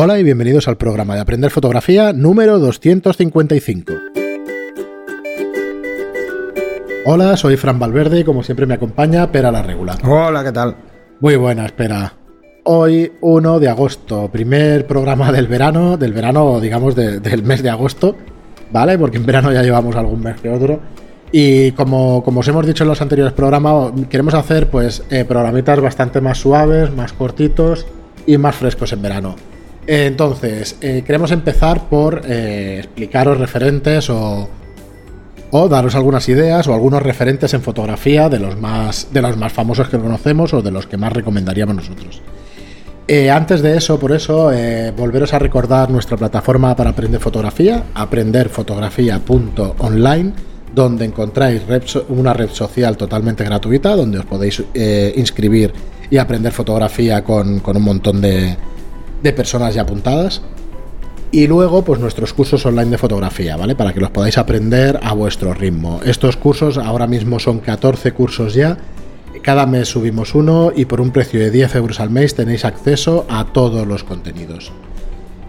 Hola y bienvenidos al programa de Aprender Fotografía número 255. Hola, soy Fran Valverde y como siempre me acompaña Pera la Regular. Hola, ¿qué tal? Muy buena, espera. Hoy 1 de agosto, primer programa del verano, del verano, digamos, del mes de agosto, ¿vale? Porque en verano ya llevamos algún mes que otro. Y como, como os hemos dicho en los anteriores programas, queremos hacer pues eh, programitas bastante más suaves, más cortitos y más frescos en verano. Entonces, eh, queremos empezar por eh, explicaros referentes o, daros algunas ideas o algunos referentes en fotografía de los más, de los más famosos que conocemos o de los que más recomendaríamos nosotros. Eh, antes de eso, por eso, volveros a recordar nuestra plataforma para aprender fotografía, aprenderfotografía.online, donde encontráis una red social totalmente gratuita, donde os podéis inscribir y aprender fotografía con un montón de, de personas ya apuntadas. Y luego, pues nuestros cursos online de fotografía, ¿vale? Para que los podáis aprender a vuestro ritmo. Estos cursos ahora mismo son 14 cursos ya. Cada mes subimos uno y por un precio de 10 euros al mes tenéis acceso a todos los contenidos.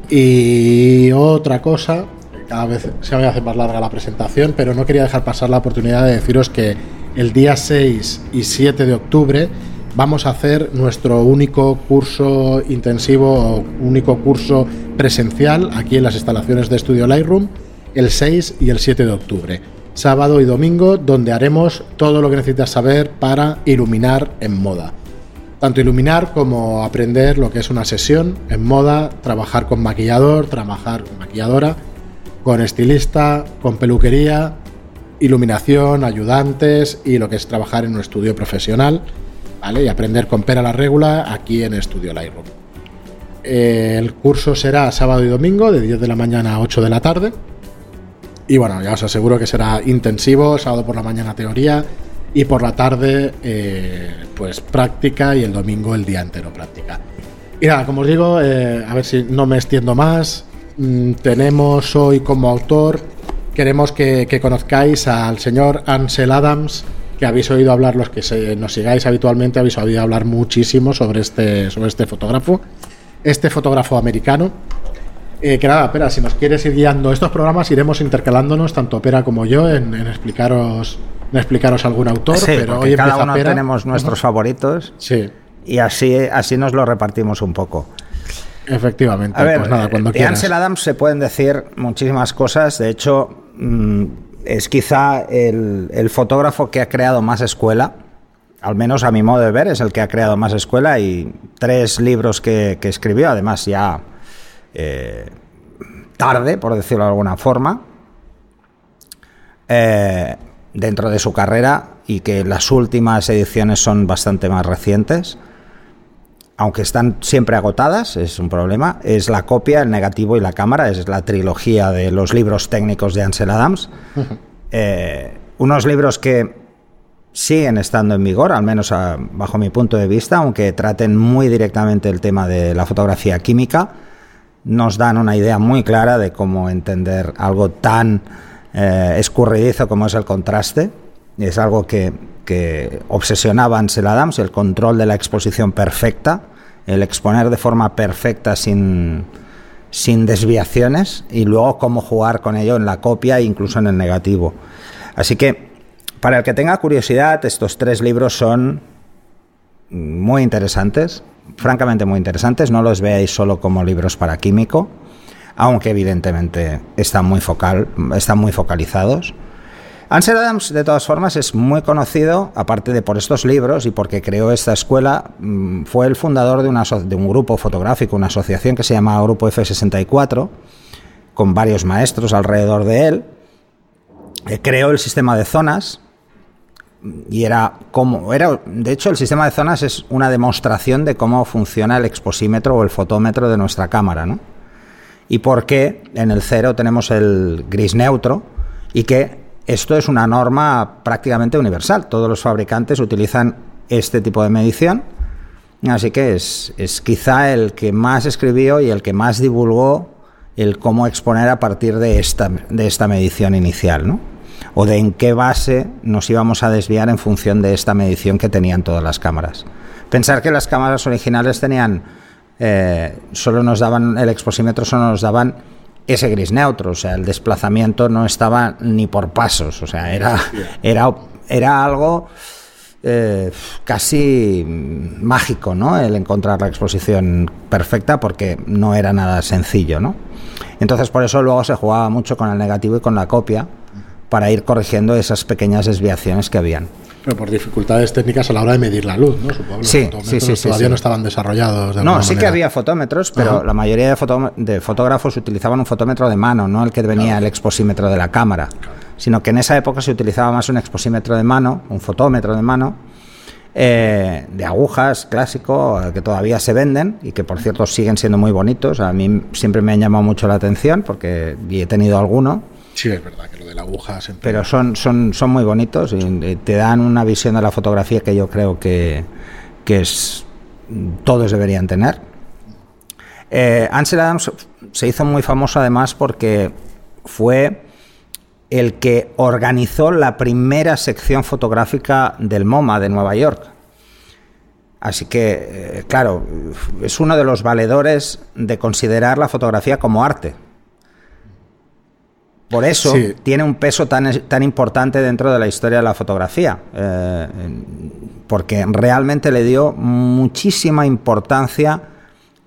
Y otra cosa, cada vez se me hace más larga la presentación, pero no quería dejar pasar la oportunidad de deciros que el día 6 y 7 de octubre vamos a hacer nuestro único curso intensivo, único curso presencial aquí en las instalaciones de Estudio Lightroom el 6 y el 7 de octubre, sábado y domingo, donde haremos todo lo que necesitas saber para iluminar en moda. Tanto iluminar como aprender lo que es una sesión en moda, trabajar con maquillador, trabajar con maquilladora, con estilista, con peluquería, iluminación, ayudantes y lo que es trabajar en un estudio profesional y aprender con pera la regula aquí en Estudio Lightroom. el curso será sábado y domingo, de 10 de la mañana a 8 de la tarde. Y bueno, ya os aseguro que será intensivo, sábado por la mañana teoría y por la tarde eh, pues práctica y el domingo el día entero práctica. Y nada, como os digo, eh, a ver si no me extiendo más, mm, tenemos hoy como autor, queremos que, que conozcáis al señor Ansel Adams, que habéis oído hablar, los que nos sigáis habitualmente, habéis oído hablar muchísimo sobre este, sobre este fotógrafo, este fotógrafo americano. Eh, que nada, espera, si nos quieres ir guiando estos programas, iremos intercalándonos, tanto Pera como yo, en, explicaros en explicaros algún autor. pero hoy cada uno tenemos nuestros favoritos. Sí. Y así, así nos lo repartimos un poco. Efectivamente, pues nada, cuando de Ansel Adams se pueden decir muchísimas cosas. De hecho, mm, es quizá el, fotógrafo que ha creado más escuela, al menos a mi modo de ver, es el que ha creado más escuela y tres libros que, escribió, además ya eh, tarde, por decirlo de alguna forma, eh, dentro de su carrera y que las últimas ediciones son bastante más recientes aunque están siempre agotadas, es un problema, es la copia, el negativo y la cámara, es la trilogía de los libros técnicos de Ansel Adams. Eh, unos libros que siguen estando en vigor, al menos bajo mi punto de vista, aunque traten muy directamente el tema de la fotografía química, nos dan una idea muy clara de cómo entender algo tan eh, escurridizo como es el contraste. Es algo que que obsesionaba a Ansel Adams, el control de la exposición perfecta, el exponer de forma perfecta sin, sin desviaciones y luego cómo jugar con ello en la copia e incluso en el negativo. Así que, para el que tenga curiosidad, estos tres libros son muy interesantes, francamente muy interesantes, no los veáis solo como libros para químico, aunque evidentemente están muy, focal, están muy focalizados. Ansel Adams, de todas formas, es muy conocido, aparte de por estos libros y porque creó esta escuela, mm, fue el fundador de, de un grupo fotográfico, una asociación que se llama Grupo F64, con varios maestros alrededor de él. Eh, creó el sistema de zonas, y era como era de hecho el sistema de zonas es una demostración de cómo funciona el exposímetro o el fotómetro de nuestra cámara ¿no? y por qué en el cero tenemos el gris neutro y que esto es una norma prácticamente universal. Todos los fabricantes utilizan este tipo de medición. Así que es, quizá el que más escribió y el que más divulgó el cómo exponer a partir de esta, de esta medición inicial, ¿no? O de en qué base nos íbamos a desviar en función de esta medición que tenían todas las cámaras. Pensar que las cámaras originales tenían eh, solo nos daban, el exposímetro solo nos daban ese gris neutro, o sea, el desplazamiento no estaba ni por pasos, o sea, era, era, era algo eh, casi mágico, ¿no? El encontrar la exposición perfecta porque no era nada sencillo, ¿no? Entonces por eso luego se jugaba mucho con el negativo y con la copia para ir corrigiendo esas pequeñas desviaciones que habían. Pero por dificultades técnicas a la hora de medir la luz, ¿no? Supongo sí, sí, sí, todavía no estaban desarrollados. De no, sí que había fotómetros, pero la mayoría de, fotógrafos utilizaban un fotómetro de mano, no el que venía el exposímetro de la cámara, sino que en esa época se utilizaba más un exposímetro de mano, un fotómetro de mano, eh, de agujas clásico que todavía se venden y que por cierto siguen siendo muy bonitos. A mí siempre me han llamado mucho la atención porque he tenido alguno Sí, es verdad que lo de la aguja Pero son, son, son muy bonitos y te dan una visión de la fotografía que yo creo que, que es, todos deberían tener. Eh, Ansel Adams se hizo muy famoso además porque fue el que organizó la primera sección fotográfica del MoMA de Nueva York. Así que, eh, claro, es uno de los valedores de considerar la fotografía como arte. Por eso tiene un peso tan, tan importante dentro de la historia de la fotografía, eh, porque realmente le dio muchísima importancia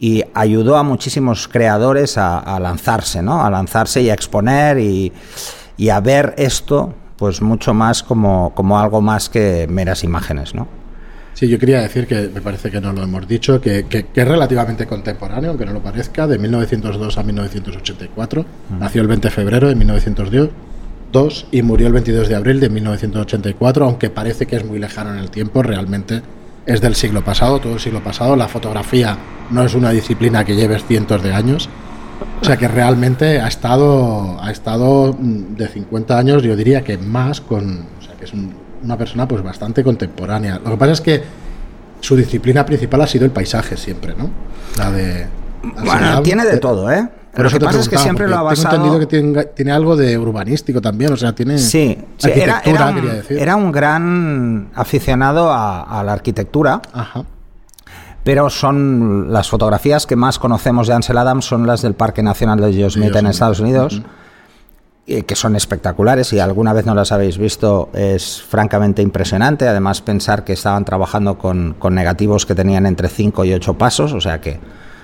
y ayudó a muchísimos creadores a, lanzarse, ¿no? A lanzarse y a exponer y, y, a ver esto, pues mucho más como, como algo más que meras imágenes, ¿no? Sí, yo quería decir que me parece que no lo hemos dicho, que, es relativamente contemporáneo, aunque no lo parezca, de 1902 a 1984. Mm. Nació el 20 de febrero de 1902 y murió el 22 de abril de 1984, aunque parece que es muy lejano en el tiempo, realmente es del siglo pasado, todo el siglo pasado. La fotografía no es una disciplina que lleve cientos de años. O sea que realmente ha estado, ha estado mm, de 50 años, yo diría que más, con, o sea que es un, una persona pues bastante contemporánea. Lo que pasa es que su disciplina principal ha sido el paisaje siempre, ¿no? La de... Bueno, tiene de todo, ¿eh? Pero lo que pasa es que siempre lo ha basado... Tengo entendido que tiene, algo de urbanístico también, o sea, tiene sí, era, quería decir. Era un gran aficionado a, la arquitectura. Ajá. Pero son las fotografías que más conocemos de Ansel Adams son las del Parque Nacional de Yosemite en Estados Unidos que son espectaculares y alguna vez no las habéis visto es francamente impresionante. Además, pensar que estaban trabajando con, negativos que tenían entre 5 y 8 pasos, o sea que,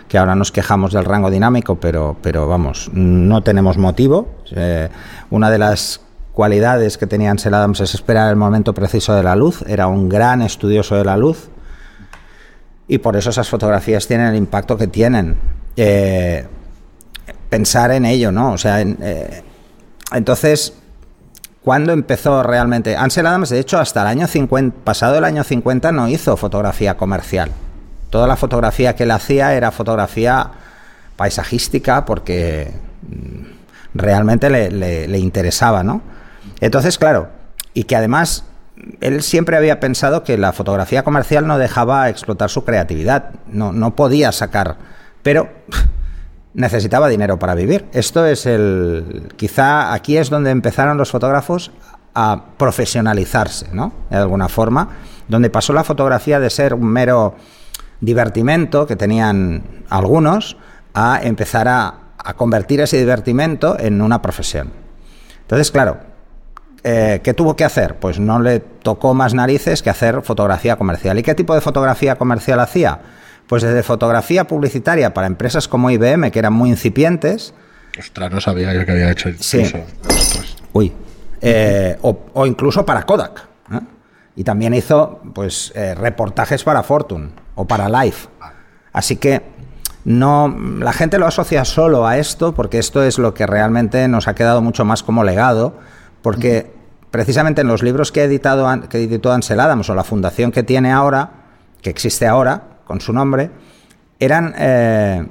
que, ahora nos quejamos del rango dinámico, pero, pero vamos, no tenemos motivo. Eh, una de las cualidades que tenía Ansel Adams es esperar el momento preciso de la luz, era un gran estudioso de la luz y por eso esas fotografías tienen el impacto que tienen. Eh, pensar en ello, ¿no? O sea, en, eh, entonces, ¿cuándo empezó realmente? Ansel Adams, de hecho, hasta el año 50, pasado el año 50, no hizo fotografía comercial. Toda la fotografía que él hacía era fotografía paisajística porque mm, realmente le, interesaba, ¿no? Entonces, claro, y que además él siempre había pensado que la fotografía comercial no dejaba explotar su creatividad, no, no podía sacar, pero necesitaba dinero para vivir. Esto es el. Quizá aquí es donde empezaron los fotógrafos a profesionalizarse, ¿no? De alguna forma, donde pasó la fotografía de ser un mero divertimento que tenían algunos a empezar a, convertir ese divertimento en una profesión. Entonces, claro, eh, ¿qué tuvo que hacer? Pues no le tocó más narices que hacer fotografía comercial. ¿Y qué tipo de fotografía comercial hacía? Pues desde fotografía publicitaria para empresas como IBM, que eran muy incipientes. Ostras, no sabía yo que había hecho sí. Uy. Eh, o, incluso para Kodak. ¿eh? Y también hizo pues eh, reportajes para Fortune o para Life. Así que no la gente lo asocia solo a esto porque esto es lo que realmente nos ha quedado mucho más como legado porque precisamente en los libros que ha editado que editó Ansel Adams o la fundación que tiene ahora que existe ahora con su nombre, eran eh,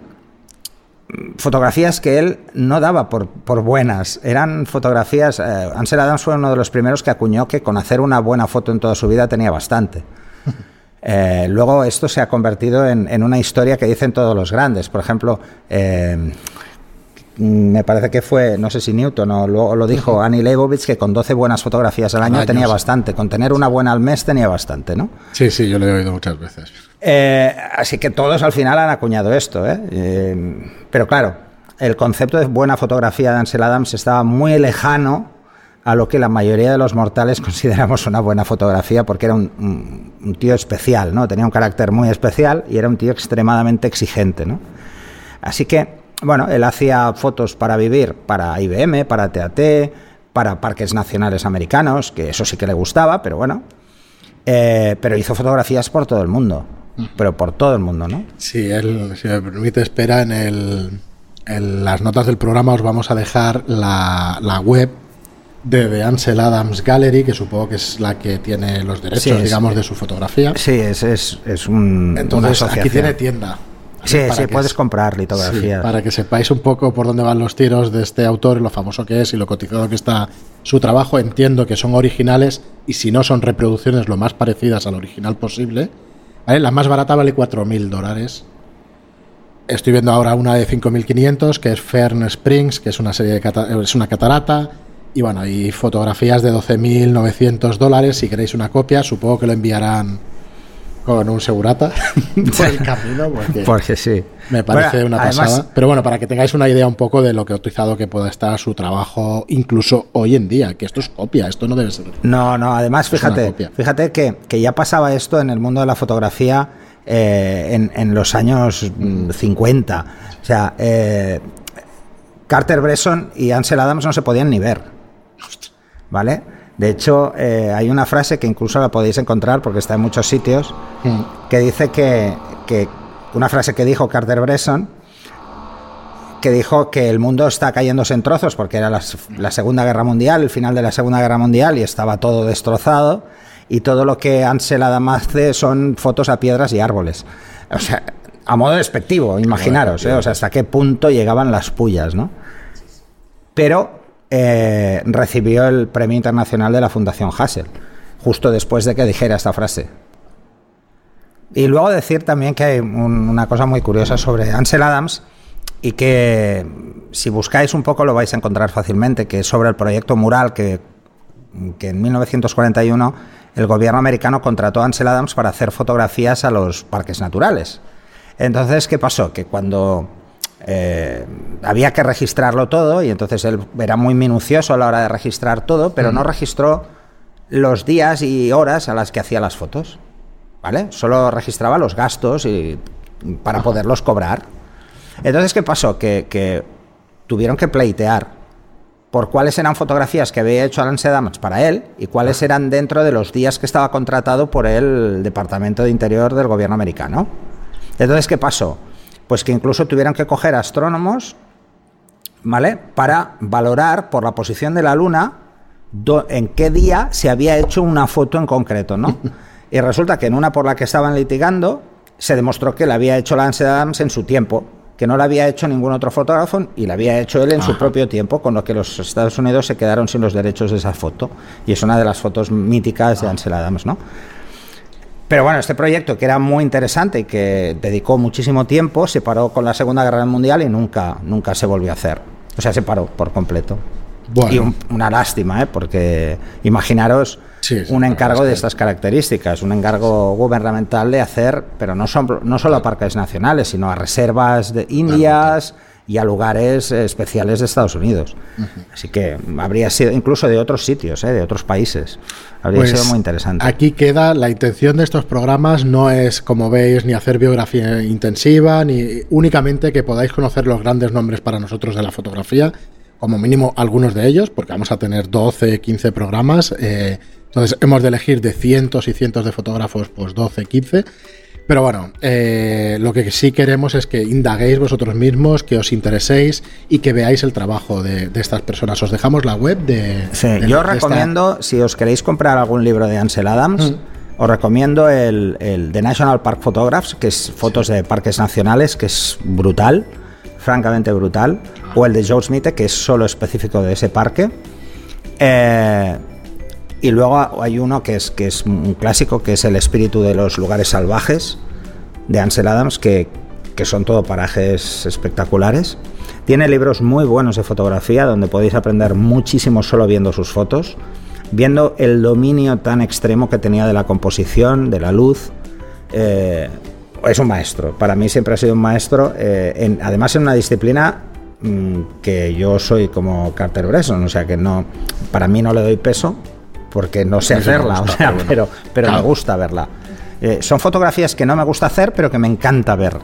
fotografías que él no daba por, buenas. Eran fotografías. Eh, Ansel Adams fue uno de los primeros que acuñó que con hacer una buena foto en toda su vida tenía bastante. Eh, luego esto se ha convertido en, una historia que dicen todos los grandes. Por ejemplo, mm, me parece que fue, no sé si Newton o lo, lo dijo Annie Leibovitz, que con 12 buenas fotografías al año tenía bastante. Con tener una buena al mes tenía bastante, ¿no? Sí, sí, yo lo he oído muchas veces. Eh, así que todos al final han acuñado esto, ¿eh? Eh, pero claro, el concepto de buena fotografía de Ansel Adams estaba muy lejano a lo que la mayoría de los mortales consideramos una buena fotografía porque era un, un, tío especial, ¿no? Tenía un carácter muy especial y era un tío extremadamente exigente, ¿no? Así que, bueno, él hacía fotos para vivir para IBM, para TAT, para parques nacionales americanos, que eso sí que le gustaba, pero bueno. Eh, pero hizo fotografías por todo el mundo, pero por todo el mundo, ¿no? Sí, él, si me permite, espera en, el, en las notas del programa os vamos a dejar la, la web de The Ansel Adams Gallery, que supongo que es la que tiene los derechos, Sí, es- digamos, de su fotografía. Sí, es, es, es un, una Entonces, aquí tiene tienda. Sí, sí, puedes comprar sí, litografías. para que sepáis un poco por dónde van los tiros de este autor, lo famoso que es y lo cotizado que está su trabajo. Entiendo que son originales y si no son reproducciones lo más parecidas al original posible. ¿Vale? La más barata vale 4.000 dólares. Estoy viendo ahora una de 5.500 que es Fern Springs, que es una serie de cata- es una catarata. Y bueno, y fotografías de 12.900 dólares. Si queréis una copia, supongo que lo enviarán con un segurata por el camino. Porque Porque sí. me parece Bueno, una además, pasada. Pero bueno, para que tengáis una idea un poco de lo que cotizado que pueda estar su trabajo, incluso hoy en día, que esto es copia, esto no debe ser. No, no, además fíjate, fíjate que, que ya pasaba esto en el mundo de la fotografía eh, en, en los años mm, 50. O sea, eh, Carter Bresson y Ansel Adams no se podían ni ver. ¿Vale? De hecho, eh, hay una frase que incluso la podéis encontrar porque está en muchos sitios, que dice que, que una frase que dijo Carter Bresson, que dijo que el mundo está cayéndose en trozos porque era la, la Segunda Guerra Mundial, el final de la Segunda Guerra Mundial y estaba todo destrozado y todo lo que Ansel Adams hace son fotos a piedras y árboles. O sea, a modo despectivo, imaginaros, ¿eh? o sea, hasta qué punto llegaban las pullas, ¿no? Pero eh, recibió el Premio Internacional de la Fundación Hassel, justo después de que dijera esta frase. Y luego decir también que hay un- una cosa muy curiosa sobre Ansel Adams y que si buscáis un poco lo vais a encontrar fácilmente, que es sobre el proyecto Mural que, que en 1941 el gobierno americano contrató a Ansel Adams para hacer fotografías a los parques naturales. Entonces, ¿qué pasó? Que cuando eh, había que registrarlo todo, y entonces él era muy minucioso a la hora de registrar todo, pero no registró los días y horas a las que hacía las fotos. ¿Vale? Solo registraba los gastos y, para poderlos cobrar. Entonces, ¿qué pasó? Que, que tuvieron que pleitear por cuáles eran fotografías que había hecho Alan Sedamans para él y cuáles eran dentro de los días que estaba contratado por el Departamento de Interior del gobierno americano. Entonces, ¿qué pasó? Pues que incluso tuvieron que coger astrónomos, ¿vale? Para valorar por la posición de la Luna do- en qué día se había hecho una foto en concreto, ¿no? Y resulta que en una por la que estaban litigando se demostró que la había hecho Lance Adams en su tiempo, que no la había hecho ningún otro fotógrafo y la había hecho él en su propio tiempo, con lo que los Estados Unidos se quedaron sin los derechos de esa foto. Y es una de las fotos míticas de Ansel Adams, ¿no? Pero bueno, este proyecto que era muy interesante y que dedicó muchísimo tiempo, se paró con la Segunda Guerra Mundial y nunca, nunca se volvió a hacer. O sea, se paró por completo. Bueno. Y un- una lástima, ¿eh? porque imaginaros Sí, sí, un encargo de estas características, un encargo gubernamental de hacer, pero no, son, no solo a parques nacionales, sino a reservas de Indias y a lugares eh, especiales de Estados Unidos. Así que habría sido, incluso de otros sitios, ¿eh? de otros países. Habría Pues, sido muy interesante. Aquí queda, la intención de estos programas no es, como veis, ni hacer biografía intensiva, ni únicamente que podáis conocer los grandes nombres para nosotros de la fotografía, como mínimo algunos de ellos, porque vamos a tener 12, 15 programas. eh, entonces hemos de elegir de cientos y cientos de fotógrafos, pues 12, 15. Pero bueno, eh, lo que sí queremos es que indaguéis vosotros mismos, que os intereséis y que veáis el trabajo de, de estas personas. Os dejamos la web de... Sí, de- yo de esta- recomiendo, si os queréis comprar algún libro de Ansel Adams, Mm. os recomiendo el, el The National Park Photographs, que es fotos de parques nacionales, que es brutal, francamente brutal, o el de Joe Smith, que es solo específico de ese parque. Eh, y luego hay uno que es, que es un clásico, que es El espíritu de los lugares salvajes, de Ansel Adams, que que son todo parajes espectaculares. Tiene libros muy buenos de fotografía donde podéis aprender muchísimo solo viendo sus fotos, viendo el dominio tan extremo que tenía de la composición, de la luz. Eh, es un maestro, para mí siempre ha sido un maestro, eh, además en una disciplina mm, que yo soy como Carter Bresson, o sea que no, para mí no le doy peso porque no sé hacerla, pero, pero, me gusta verla. Eh, son fotografías que no me gusta hacer, pero que me encanta ver.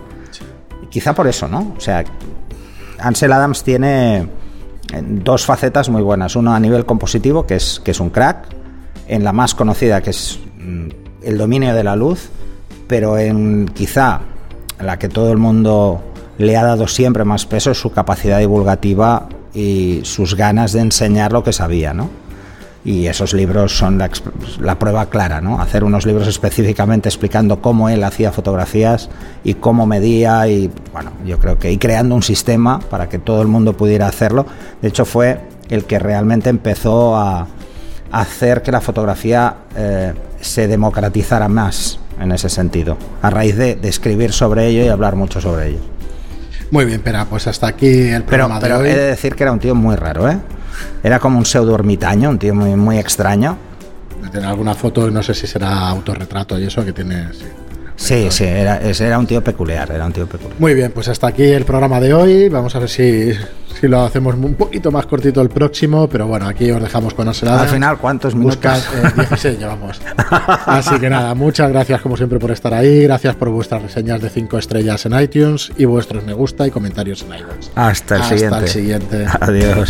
Quizá por eso, ¿no? O sea, Ansel Adams tiene eh, dos facetas muy buenas. Uno a nivel compositivo, que es, que es un crack, en la más conocida, que es mm, el dominio de la luz, pero en quizá la que todo el mundo le ha dado siempre más peso es su capacidad divulgativa y sus ganas de enseñar lo que sabía, ¿no? Y esos libros son la, prueba clara, ¿no? Hacer unos libros específicamente explicando cómo él hacía fotografías y cómo medía y bueno, yo creo que y creando un sistema para que todo el mundo pudiera hacerlo. De hecho fue el que realmente empezó a, hacer que la fotografía eh, se democratizara más en ese sentido, a raíz de, escribir sobre ello y hablar mucho sobre ello. Muy bien, pero pues hasta aquí el programa pero, pero he de decir que era un tío muy raro, ¿eh? Era como un pseudo ermitaño, un tío muy, muy extraño. Tiene alguna foto, no sé si será autorretrato y eso que tiene. Sí. Sí, era, era, un tío peculiar, era un tío peculiar. Muy bien, pues hasta aquí el programa de hoy. Vamos a ver si, si lo hacemos un poquito más cortito el próximo, pero bueno, aquí os dejamos con Oselada. Al final, ¿cuántos minutos? Buscad, 16 eh, llevamos. Así que nada, muchas gracias como siempre por estar ahí, gracias por vuestras reseñas de 5 estrellas en iTunes y vuestros me gusta y comentarios en iTunes. Hasta el Hasta siguiente. el siguiente. Adiós.